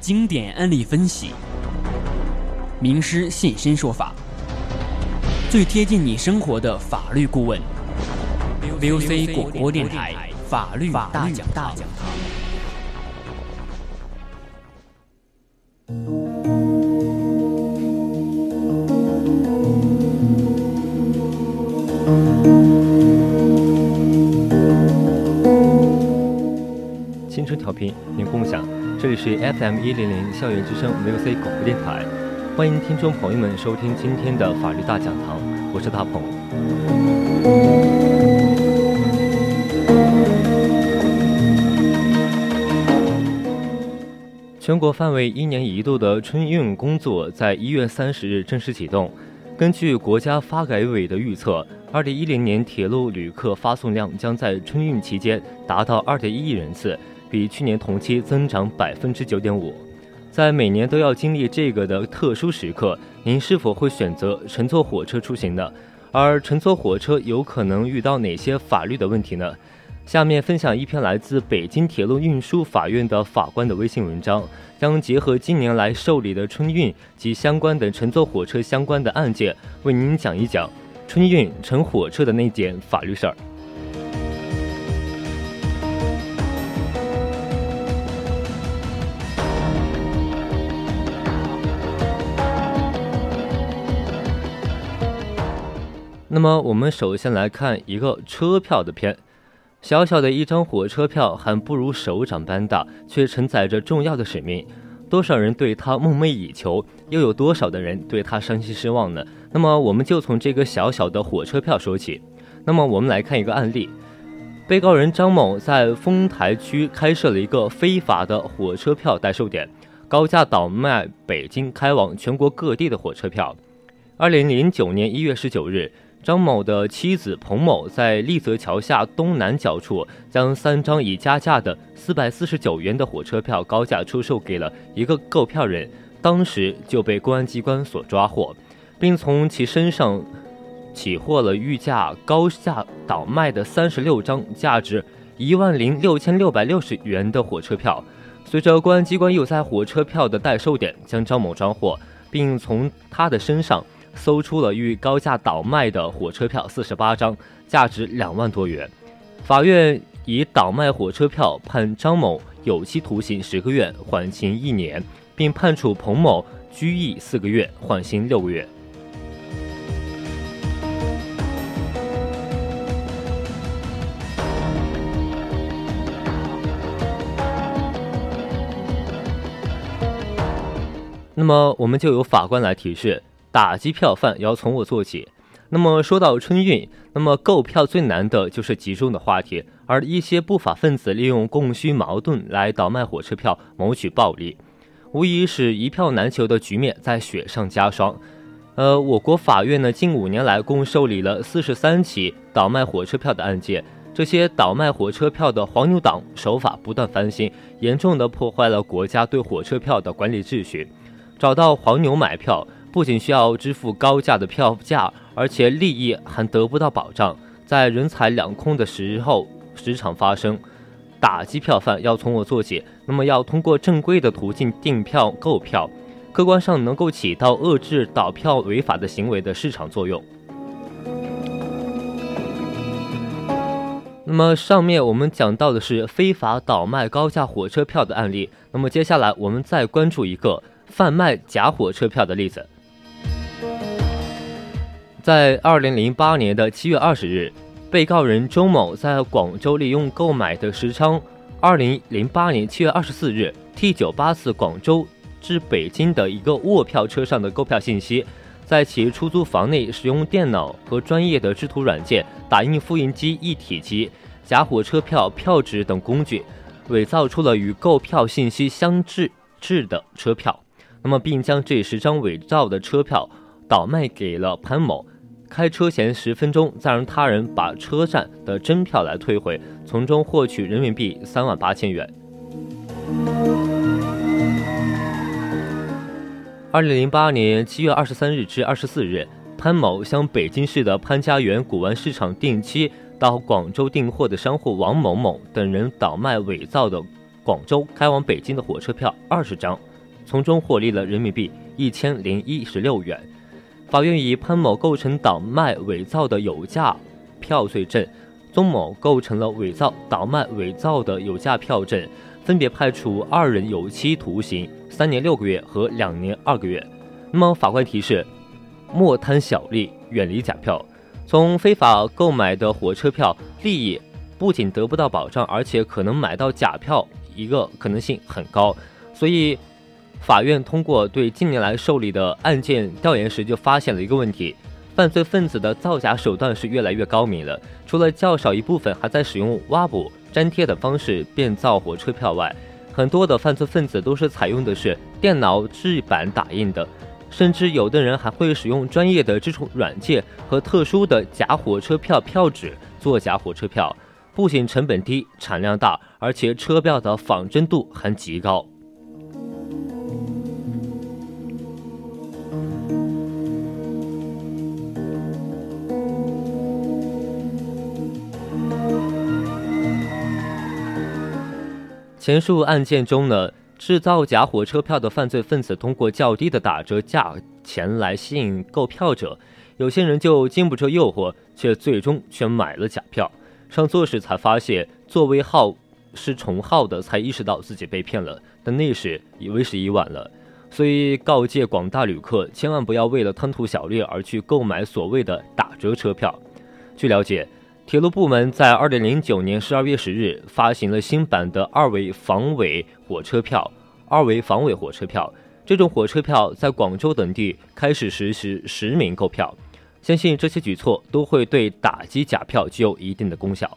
经典案例分析，名师现身说法，最贴近你生活的法律顾问，VOC 广播电台法律大讲堂。青春调频，您共享。这里是 FM 一零零校园之声 VOC 广播电台，欢迎听众朋友们收听今天的法律大讲堂，我是大鹏。全国范围一年一度的春运工作在一月三十日正式启动。根据国家发改委的预测，二零一零年铁路旅客发送量将在春运期间达到二点一亿人次。比去年同期增长百分之九点五，在每年都要经历这个的特殊时刻，您是否会选择乘坐火车出行呢？而乘坐火车有可能遇到哪些法律的问题呢？下面分享一篇来自北京铁路运输法院的法官的微信文章，将结合近年来受理的春运及相关的乘坐火车相关的案件，为您讲一讲春运乘火车的那件法律事儿。那么，我们首先来看一个车票的片。小小的一张火车票，还不如手掌般大，却承载着重要的使命。多少人对它梦寐以求，又有多少的人对它伤心失望呢？那么，我们就从这个小小的火车票说起。那么，我们来看一个案例：被告人张某在丰台区开设了一个非法的火车票代售点，高价倒卖北京开往全国各地的火车票。二零零九年一月十九日。张某的妻子彭某在丽泽桥下东南角处，将三张已加价的四百四十九元的火车票高价出售给了一个购票人，当时就被公安机关所抓获，并从其身上起获了预价高价倒卖的三十六张价值一万零六千六百六十元的火车票。随着公安机关又在火车票的代售点将张某抓获，并从他的身上。搜出了欲高价倒卖的火车票四十八张，价值两万多元。法院以倒卖火车票判张某有期徒刑十个月，缓刑一年，并判处彭某拘役四个月，缓刑六个月。那么，我们就由法官来提示。打击票贩要从我做起。那么说到春运，那么购票最难的就是集中的话题，而一些不法分子利用供需矛盾来倒卖火车票，谋取暴利，无疑使一票难求的局面在雪上加霜。呃，我国法院呢，近五年来共受理了四十三起倒卖火车票的案件，这些倒卖火车票的黄牛党手法不断翻新，严重的破坏了国家对火车票的管理秩序。找到黄牛买票。不仅需要支付高价的票价，而且利益还得不到保障，在人财两空的时候时常发生。打击票贩要从我做起，那么要通过正规的途径订票购票，客观上能够起到遏制倒票违法的行为的市场作用。那么上面我们讲到的是非法倒卖高价火车票的案例，那么接下来我们再关注一个贩卖假火车票的例子。在二零零八年的七月二十日，被告人周某在广州利用购买的时昌二零零八年七月二十四日 T 九八次广州至北京的一个卧票车上的购票信息，在其出租房内使用电脑和专业的制图软件、打印复印机一体机、假火车票票纸等工具，伪造出了与购票信息相制制的车票，那么并将这十张伪造的车票倒卖给了潘某。开车前十分钟，再让他人把车站的真票来退回，从中获取人民币三万八千元。二零零八年七月二十三日至二十四日，潘某向北京市的潘家园古玩市场定期到广州订货的商户王某某等人倒卖伪造的广州开往北京的火车票二十张，从中获利了人民币一千零一十六元。法院以潘某构成倒卖伪造的有价票罪证，宗某构成了伪造、倒卖伪造的有价票证，分别判处二人有期徒刑三年六个月和两年二个月。那么法官提示：莫贪小利，远离假票。从非法购买的火车票，利益不仅得不到保障，而且可能买到假票，一个可能性很高。所以。法院通过对近年来受理的案件调研时，就发现了一个问题：犯罪分子的造假手段是越来越高明了。除了较少一部分还在使用挖补、粘贴等方式变造火车票外，很多的犯罪分子都是采用的是电脑制版打印的，甚至有的人还会使用专业的这种软件和特殊的假火车票票纸做假火车票，不仅成本低、产量大，而且车票的仿真度还极高。前述案件中呢，制造假火车票的犯罪分子通过较低的打折价钱来吸引购票者，有些人就经不住诱惑，却最终却买了假票。上座时才发现座位号是重号的，才意识到自己被骗了，但那时已为时已晚了。所以告诫广大旅客，千万不要为了贪图小利而去购买所谓的打折车票。据了解。铁路部门在二零零九年十二月十日发行了新版的二维防伪火车票。二维防伪火车票这种火车票在广州等地开始实施实名购票，相信这些举措都会对打击假票具有一定的功效。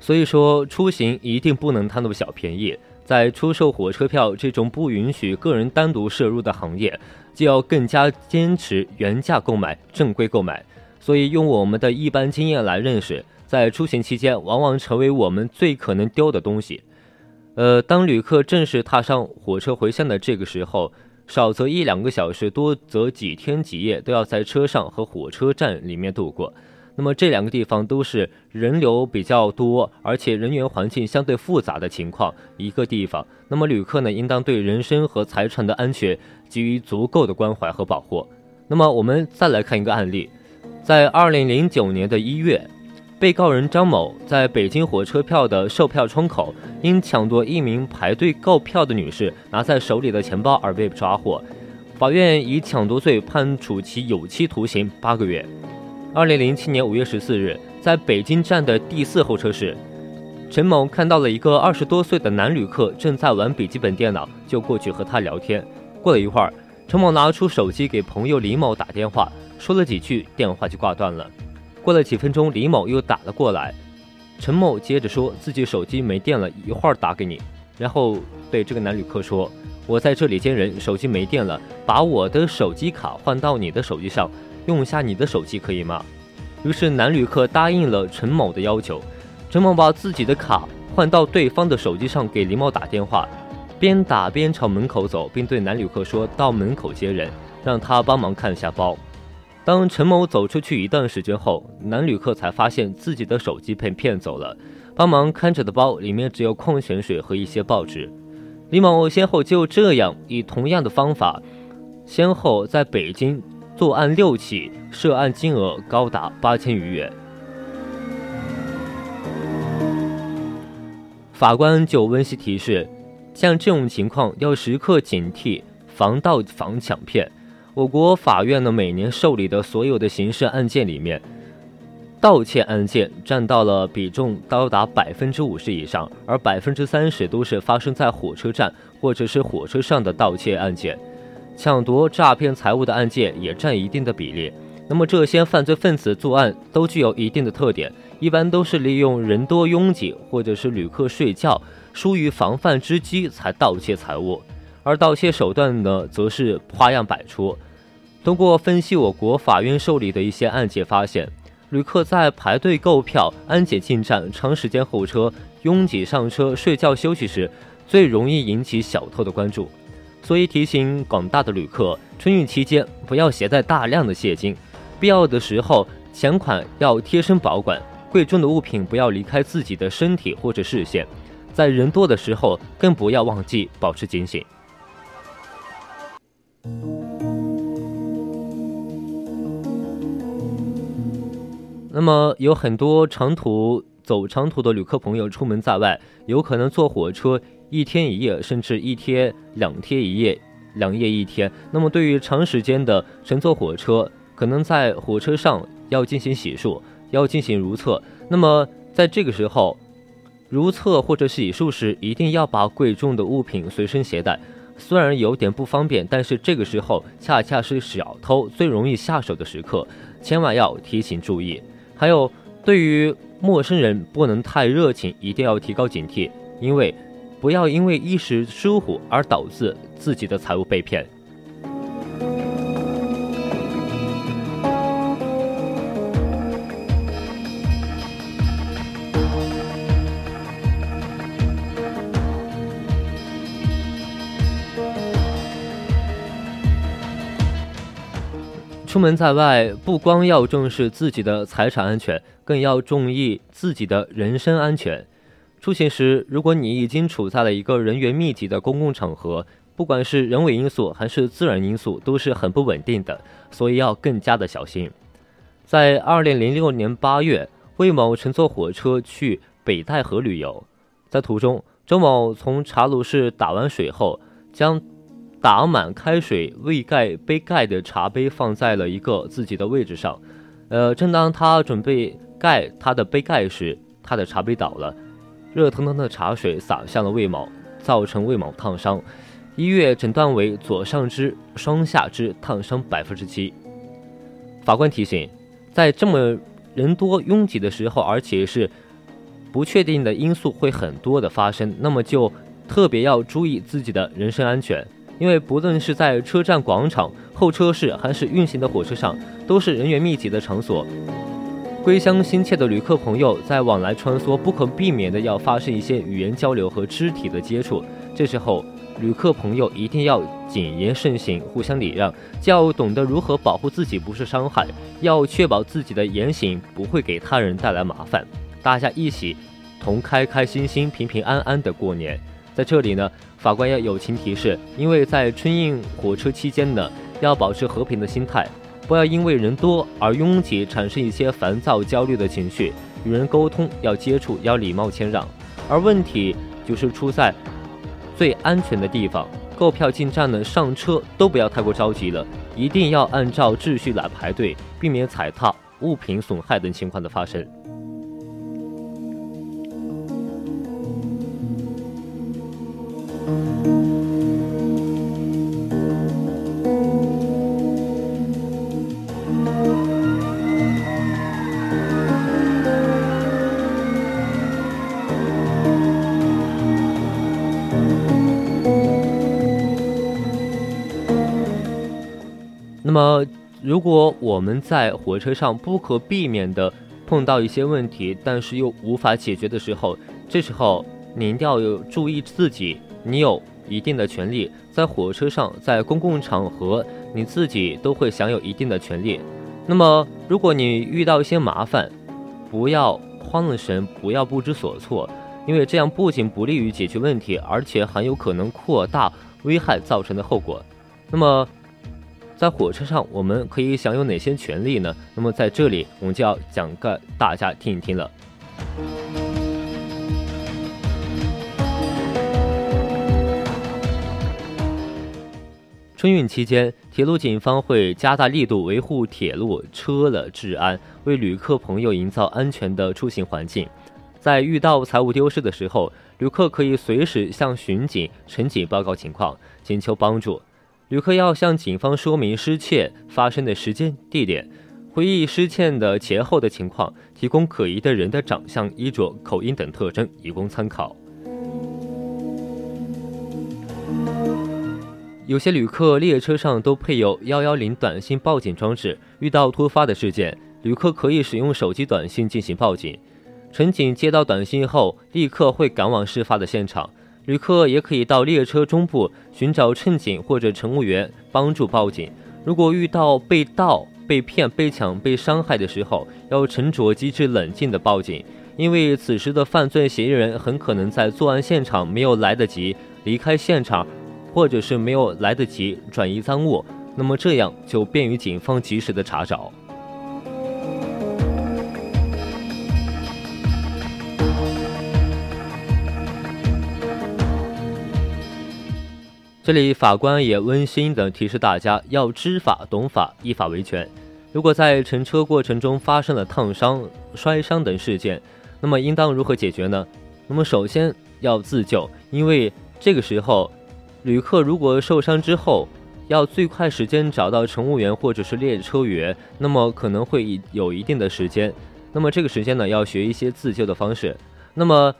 所以说，出行一定不能贪图小便宜。在出售火车票这种不允许个人单独摄入的行业，就要更加坚持原价购买、正规购买。所以，用我们的一般经验来认识，在出行期间，往往成为我们最可能丢的东西。呃，当旅客正式踏上火车回乡的这个时候，少则一两个小时，多则几天几夜，都要在车上和火车站里面度过。那么这两个地方都是人流比较多，而且人员环境相对复杂的情况一个地方。那么旅客呢，应当对人身和财产的安全给予足够的关怀和保护。那么我们再来看一个案例，在二零零九年的一月，被告人张某在北京火车票的售票窗口，因抢夺一名排队购票的女士拿在手里的钱包而被抓获，法院以抢夺罪判处其有期徒刑八个月。二零零七年五月十四日，在北京站的第四候车室，陈某看到了一个二十多岁的男旅客正在玩笔记本电脑，就过去和他聊天。过了一会儿，陈某拿出手机给朋友李某打电话，说了几句，电话就挂断了。过了几分钟，李某又打了过来，陈某接着说自己手机没电了，一会儿打给你。然后对这个男旅客说：“我在这里接人，手机没电了，把我的手机卡换到你的手机上。”用一下你的手机可以吗？于是男旅客答应了陈某的要求。陈某把自己的卡换到对方的手机上，给李某打电话，边打边朝门口走，并对男旅客说到门口接人，让他帮忙看一下包。当陈某走出去一段时间后，男旅客才发现自己的手机被骗走了，帮忙看着的包里面只有矿泉水和一些报纸。李某先后就这样以同样的方法，先后在北京。作案六起，涉案金额高达八千余元。法官就温馨提示：像这种情况要时刻警惕，防盗防抢骗。我国法院呢，每年受理的所有的刑事案件里面，盗窃案件占到了比重高达百分之五十以上，而百分之三十都是发生在火车站或者是火车上的盗窃案件。抢夺、诈骗财物的案件也占一定的比例。那么这些犯罪分子作案都具有一定的特点，一般都是利用人多拥挤或者是旅客睡觉疏于防范之机才盗窃财物，而盗窃手段呢，则是花样百出。通过分析我国法院受理的一些案件，发现旅客在排队购票、安检进站、长时间候车、拥挤上车、睡觉休息时，最容易引起小偷的关注。所以提醒广大的旅客，春运期间不要携带大量的现金，必要的时候钱款要贴身保管，贵重的物品不要离开自己的身体或者视线，在人多的时候更不要忘记保持警醒。那么有很多长途走长途的旅客朋友出门在外，有可能坐火车一天一夜，甚至一天两天一夜，两夜一天。那么对于长时间的乘坐火车，可能在火车上要进行洗漱，要进行如厕。那么在这个时候，如厕或者洗漱时，一定要把贵重的物品随身携带。虽然有点不方便，但是这个时候恰恰是小偷最容易下手的时刻，千万要提醒注意。还有，对于陌生人不能太热情，一定要提高警惕，因为不要因为一时疏忽而导致自己的财物被骗。出门在外，不光要重视自己的财产安全，更要注意自己的人身安全。出行时，如果你已经处在了一个人员密集的公共场合，不管是人为因素还是自然因素，都是很不稳定的，所以要更加的小心。在二零零六年八月，魏某乘坐火车去北戴河旅游，在途中，周某从茶炉室打完水后，将。打满开水、未盖杯盖的茶杯放在了一个自己的位置上，呃，正当他准备盖他的杯盖时，他的茶杯倒了，热腾腾的茶水洒向了魏某，造成魏某烫伤，医院诊断为左上肢、双下肢烫伤百分之七。法官提醒，在这么人多拥挤的时候，而且是不确定的因素会很多的发生，那么就特别要注意自己的人身安全。因为不论是在车站广场、候车室，还是运行的火车上，都是人员密集的场所。归乡心切的旅客朋友在往来穿梭，不可避免的要发生一些语言交流和肢体的接触。这时候，旅客朋友一定要谨言慎行，互相礼让，要懂得如何保护自己不受伤害，要确保自己的言行不会给他人带来麻烦。大家一起同开开心心、平平安安的过年。在这里呢。法官要友情提示，因为在春运火车期间呢，要保持和平的心态，不要因为人多而拥挤，产生一些烦躁、焦虑的情绪。与人沟通要接触，要礼貌谦让。而问题就是出在最安全的地方，购票进站呢，上车都不要太过着急了，一定要按照秩序来排队，避免踩踏、物品损害等情况的发生。我们在火车上不可避免的碰到一些问题，但是又无法解决的时候，这时候你一定要有注意自己，你有一定的权利，在火车上，在公共场合，你自己都会享有一定的权利。那么，如果你遇到一些麻烦，不要慌了神，不要不知所措，因为这样不仅不利于解决问题，而且很有可能扩大危害造成的后果。那么。在火车上，我们可以享有哪些权利呢？那么在这里，我们就要讲给大家听一听了。春运期间，铁路警方会加大力度维护铁路车的治安，为旅客朋友营造安全的出行环境。在遇到财物丢失的时候，旅客可以随时向巡警、乘警报告情况，请求帮助。旅客要向警方说明失窃发生的时间、地点，回忆失窃的前后的情况，提供可疑的人的长相、衣着、口音等特征，以供参考。有些旅客列车上都配有幺幺零短信报警装置，遇到突发的事件，旅客可以使用手机短信进行报警。乘警接到短信后，立刻会赶往事发的现场。旅客也可以到列车中部寻找乘警或者乘务员帮助报警。如果遇到被盗、被骗、被抢、被伤害的时候，要沉着、机智、冷静地报警，因为此时的犯罪嫌疑人很可能在作案现场没有来得及离开现场，或者是没有来得及转移赃物，那么这样就便于警方及时的查找。这里法官也温馨地提示大家，要知法懂法，依法维权。如果在乘车过程中发生了烫伤、摔伤等事件，那么应当如何解决呢？那么首先要自救，因为这个时候，旅客如果受伤之后，要最快时间找到乘务员或者是列车员，那么可能会有一定的时间。那么这个时间呢，要学一些自救的方式。那么。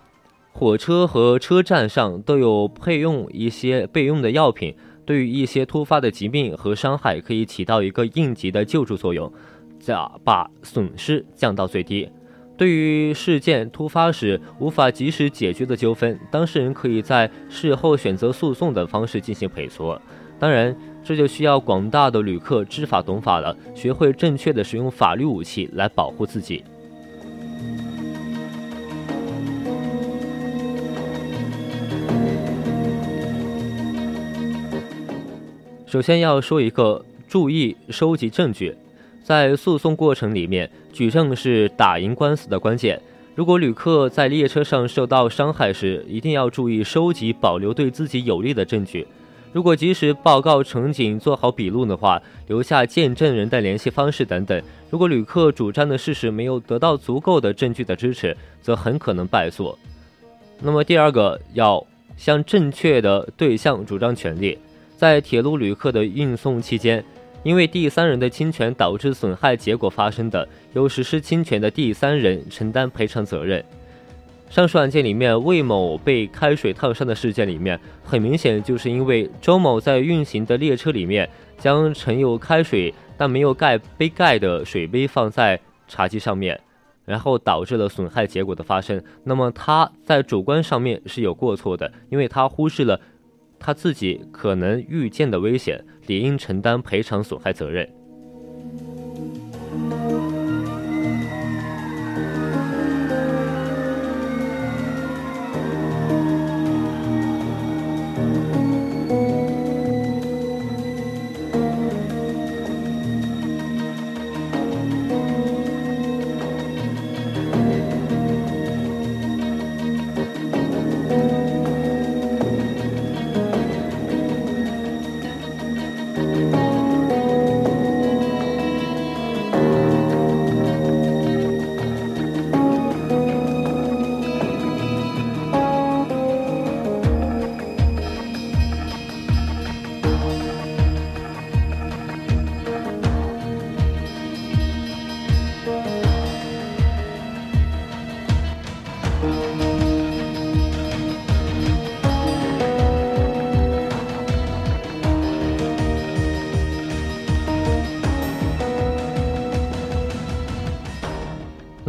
火车和车站上都有配用一些备用的药品，对于一些突发的疾病和伤害，可以起到一个应急的救助作用，将把损失降到最低。对于事件突发时无法及时解决的纠纷，当事人可以在事后选择诉讼的方式进行赔偿。当然，这就需要广大的旅客知法懂法了，学会正确的使用法律武器来保护自己。首先要说一个，注意收集证据。在诉讼过程里面，举证是打赢官司的关键。如果旅客在列车上受到伤害时，一定要注意收集保留对自己有利的证据。如果及时报告乘警，做好笔录的话，留下见证人的联系方式等等。如果旅客主张的事实没有得到足够的证据的支持，则很可能败诉。那么第二个，要向正确的对象主张权利。在铁路旅客的运送期间，因为第三人的侵权导致损害结果发生的，由实施侵权的第三人承担赔偿责任。上述案件里面，魏某被开水烫伤的事件里面，很明显就是因为周某在运行的列车里面将盛有开水但没有盖杯盖的水杯放在茶几上面，然后导致了损害结果的发生。那么他在主观上面是有过错的，因为他忽视了。他自己可能遇见的危险，理应承担赔偿损害责任。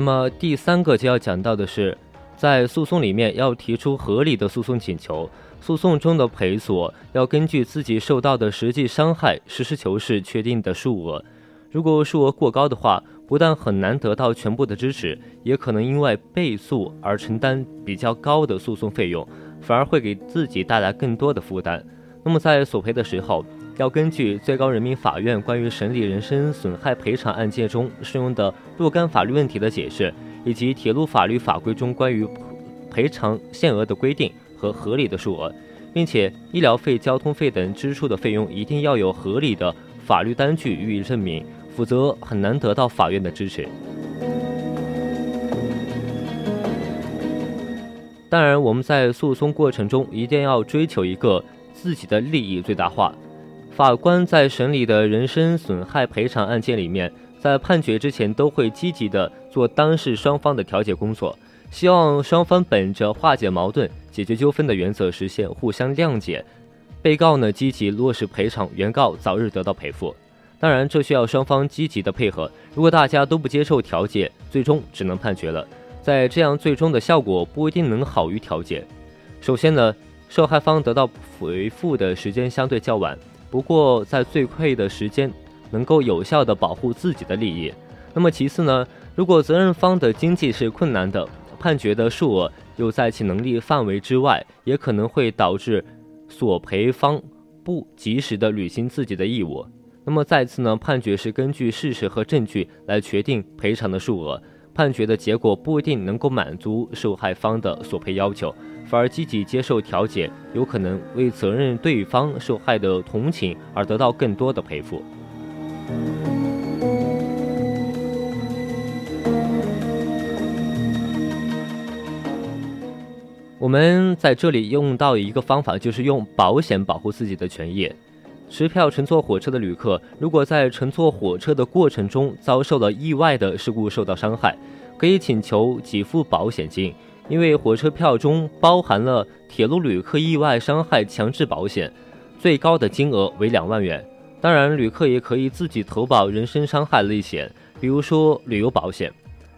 那么第三个就要讲到的是，在诉讼里面要提出合理的诉讼请求，诉讼中的赔索要根据自己受到的实际伤害，实事求是确定的数额。如果数额过高的话，不但很难得到全部的支持，也可能因为被诉而承担比较高的诉讼费用，反而会给自己带来更多的负担。那么在索赔的时候，要根据最高人民法院关于审理人身损害赔偿案件中适用的若干法律问题的解释，以及铁路法律法规中关于赔偿限额的规定和合理的数额，并且医疗费、交通费等支出的费用一定要有合理的法律单据予以证明，否则很难得到法院的支持。当然，我们在诉讼过程中一定要追求一个自己的利益最大化。法官在审理的人身损害赔偿案件里面，在判决之前都会积极的做当事双方的调解工作，希望双方本着化解矛盾、解决纠纷的原则，实现互相谅解。被告呢，积极落实赔偿，原告早日得到赔付。当然，这需要双方积极的配合。如果大家都不接受调解，最终只能判决了。在这样，最终的效果不一定能好于调解。首先呢，受害方得到回复的时间相对较晚。不过，在最快的时间能够有效的保护自己的利益。那么其次呢，如果责任方的经济是困难的，判决的数额又在其能力范围之外，也可能会导致索赔方不及时的履行自己的义务。那么再次呢，判决是根据事实和证据来决定赔偿的数额，判决的结果不一定能够满足受害方的索赔要求，反而积极接受调解，有可能为责任对方受害的同情而得到更多的赔付。我们在这里用到一个方法，就是用保险保护自己的权益。持票乘坐火车的旅客，如果在乘坐火车的过程中遭受了意外的事故受到伤害，可以请求给付保险金，因为火车票中包含了铁路旅客意外伤害强制保险，最高的金额为两万元。当然，旅客也可以自己投保人身伤害类险，比如说旅游保险。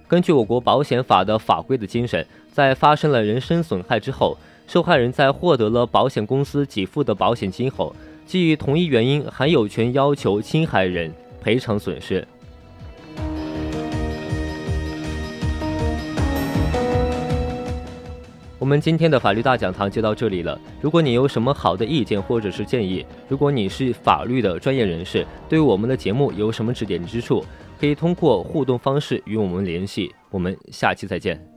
根据我国保险法的法规的精神。在发生了人身损害之后，受害人在获得了保险公司给付的保险金后，基于同一原因，还有权要求侵害人赔偿损失。我们今天的法律大讲堂就到这里了。如果你有什么好的意见或者是建议，如果你是法律的专业人士，对我们的节目有什么指点之处，可以通过互动方式与我们联系。我们下期再见。